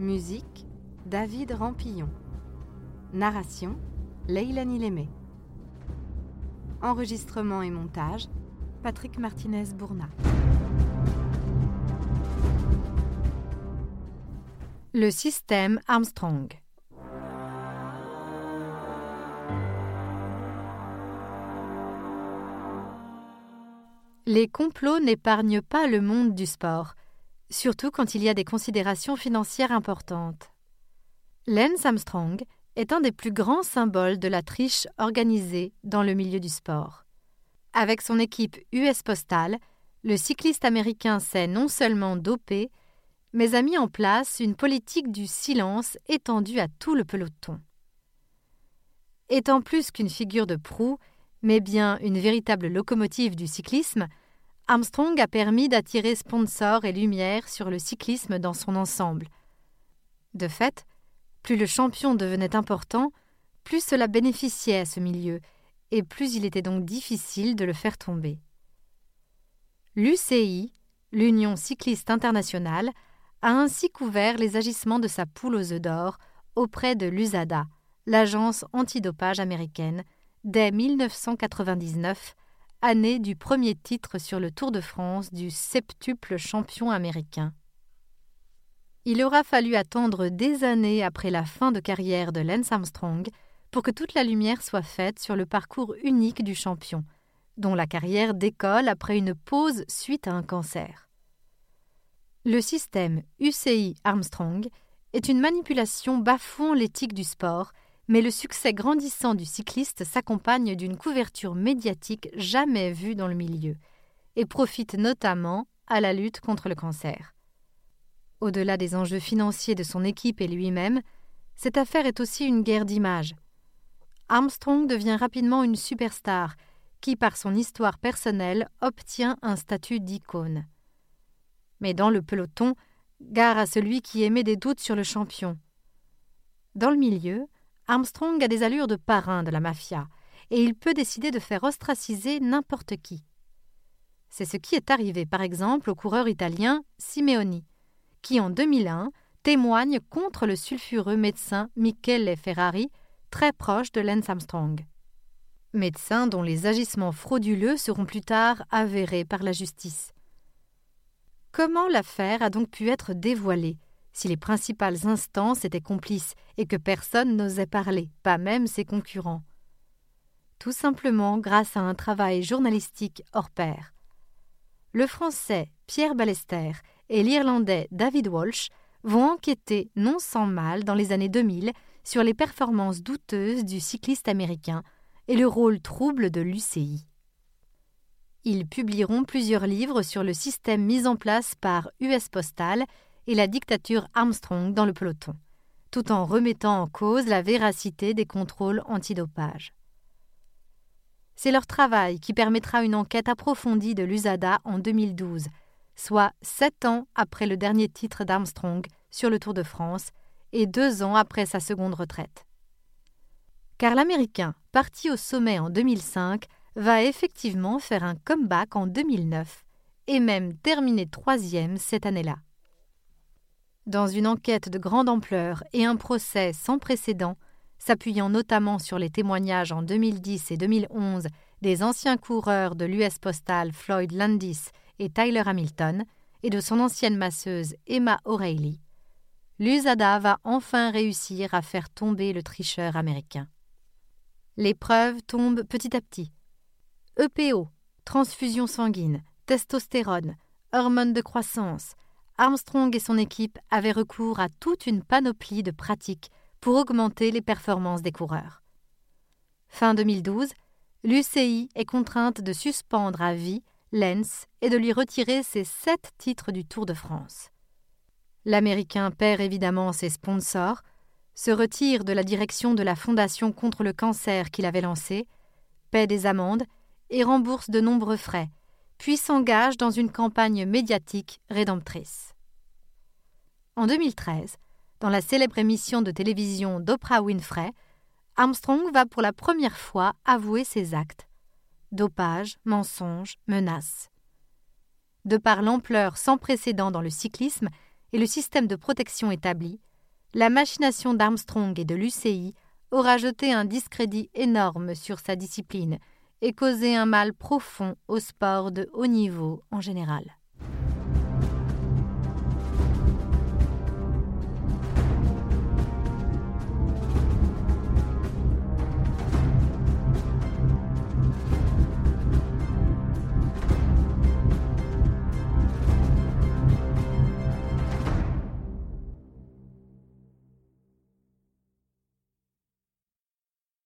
Musique David Rampillon. Narration Leilani Lémé. Enregistrement et montage Patrick Martinez-Bourna. Le système Armstrong. Les complots n'épargnent pas le monde du sport, surtout quand il y a des considérations financières importantes. Lance Armstrong est un des plus grands symboles de la triche organisée dans le milieu du sport. Avec son équipe US Postal, le cycliste américain s'est non seulement dopé, mais a mis en place une politique du silence étendue à tout le peloton. Étant plus qu'une figure de proue, mais bien une véritable locomotive du cyclisme, Armstrong a permis d'attirer sponsors et lumière sur le cyclisme dans son ensemble. De fait, plus le champion devenait important, plus cela bénéficiait à ce milieu, et plus il était donc difficile de le faire tomber. L'UCI, l'Union cycliste internationale, a ainsi couvert les agissements de sa poule aux œufs d'or auprès de l'USADA, l'agence antidopage américaine, dès 1999, année du premier titre sur le Tour de France du septuple champion américain. Il aura fallu attendre des années après la fin de carrière de Lance Armstrong pour que toute la lumière soit faite sur le parcours unique du champion, dont la carrière décolle après une pause suite à un cancer. Le système UCI Armstrong est une manipulation bafouant l'éthique du sport mais le succès grandissant du cycliste s'accompagne d'une couverture médiatique jamais vue dans le milieu, et profite notamment à la lutte contre le cancer. Au-delà des enjeux financiers de son équipe et lui-même, cette affaire est aussi une guerre d'image. Armstrong devient rapidement une superstar qui, par son histoire personnelle, obtient un statut d'icône. Mais dans le peloton, gare à celui qui émet des doutes sur le champion. Dans le milieu, Armstrong a des allures de parrain de la mafia, et il peut décider de faire ostraciser n'importe qui. C'est ce qui est arrivé par exemple au coureur italien Simeoni, qui en 2001 témoigne contre le sulfureux médecin Michele Ferrari, très proche de Lance Armstrong. Médecin dont les agissements frauduleux seront plus tard avérés par la justice. Comment l'affaire a donc pu être dévoilée? Si les principales instances étaient complices et que personne n'osait parler, pas même ses concurrents. Tout simplement grâce à un travail journalistique hors pair. Le français Pierre Ballester et l'irlandais David Walsh vont enquêter non sans mal dans les années 2000 sur les performances douteuses du cycliste américain et le rôle trouble de l'UCI. Ils publieront plusieurs livres sur le système mis en place par US Postal et la dictature Armstrong dans le peloton, tout en remettant en cause la véracité des contrôles antidopage. C'est leur travail qui permettra une enquête approfondie de l'USADA en 2012, soit sept ans après le dernier titre d'Armstrong sur le Tour de France et deux ans après sa seconde retraite. Car l'Américain, parti au sommet en 2005, va effectivement faire un comeback en 2009 et même terminer troisième cette année-là. Dans une enquête de grande ampleur et un procès sans précédent, s'appuyant notamment sur les témoignages en 2010 et 2011 des anciens coureurs de l'US Postal Floyd Landis et Tyler Hamilton, et de son ancienne masseuse Emma O'Reilly, l'USADA va enfin réussir à faire tomber le tricheur américain. Les preuves tombent petit à petit. EPO, transfusion sanguine, testostérone, hormones de croissance, Armstrong et son équipe avaient recours à toute une panoplie de pratiques pour augmenter les performances des coureurs. Fin 2012, l'UCI est contrainte de suspendre à vie Lens et de lui retirer ses sept titres du Tour de France. L'Américain perd évidemment ses sponsors, se retire de la direction de la Fondation contre le cancer qu'il avait lancée, paie des amendes et rembourse de nombreux frais, puis s'engage dans une campagne médiatique rédemptrice. En 2013, dans la célèbre émission de télévision d'Oprah Winfrey, Armstrong va pour la première fois avouer ses actes dopage, mensonges, menaces. De par l'ampleur sans précédent dans le cyclisme et le système de protection établi, la machination d'Armstrong et de l'UCI aura jeté un discrédit énorme sur sa discipline et causé un mal profond au sport de haut niveau en général.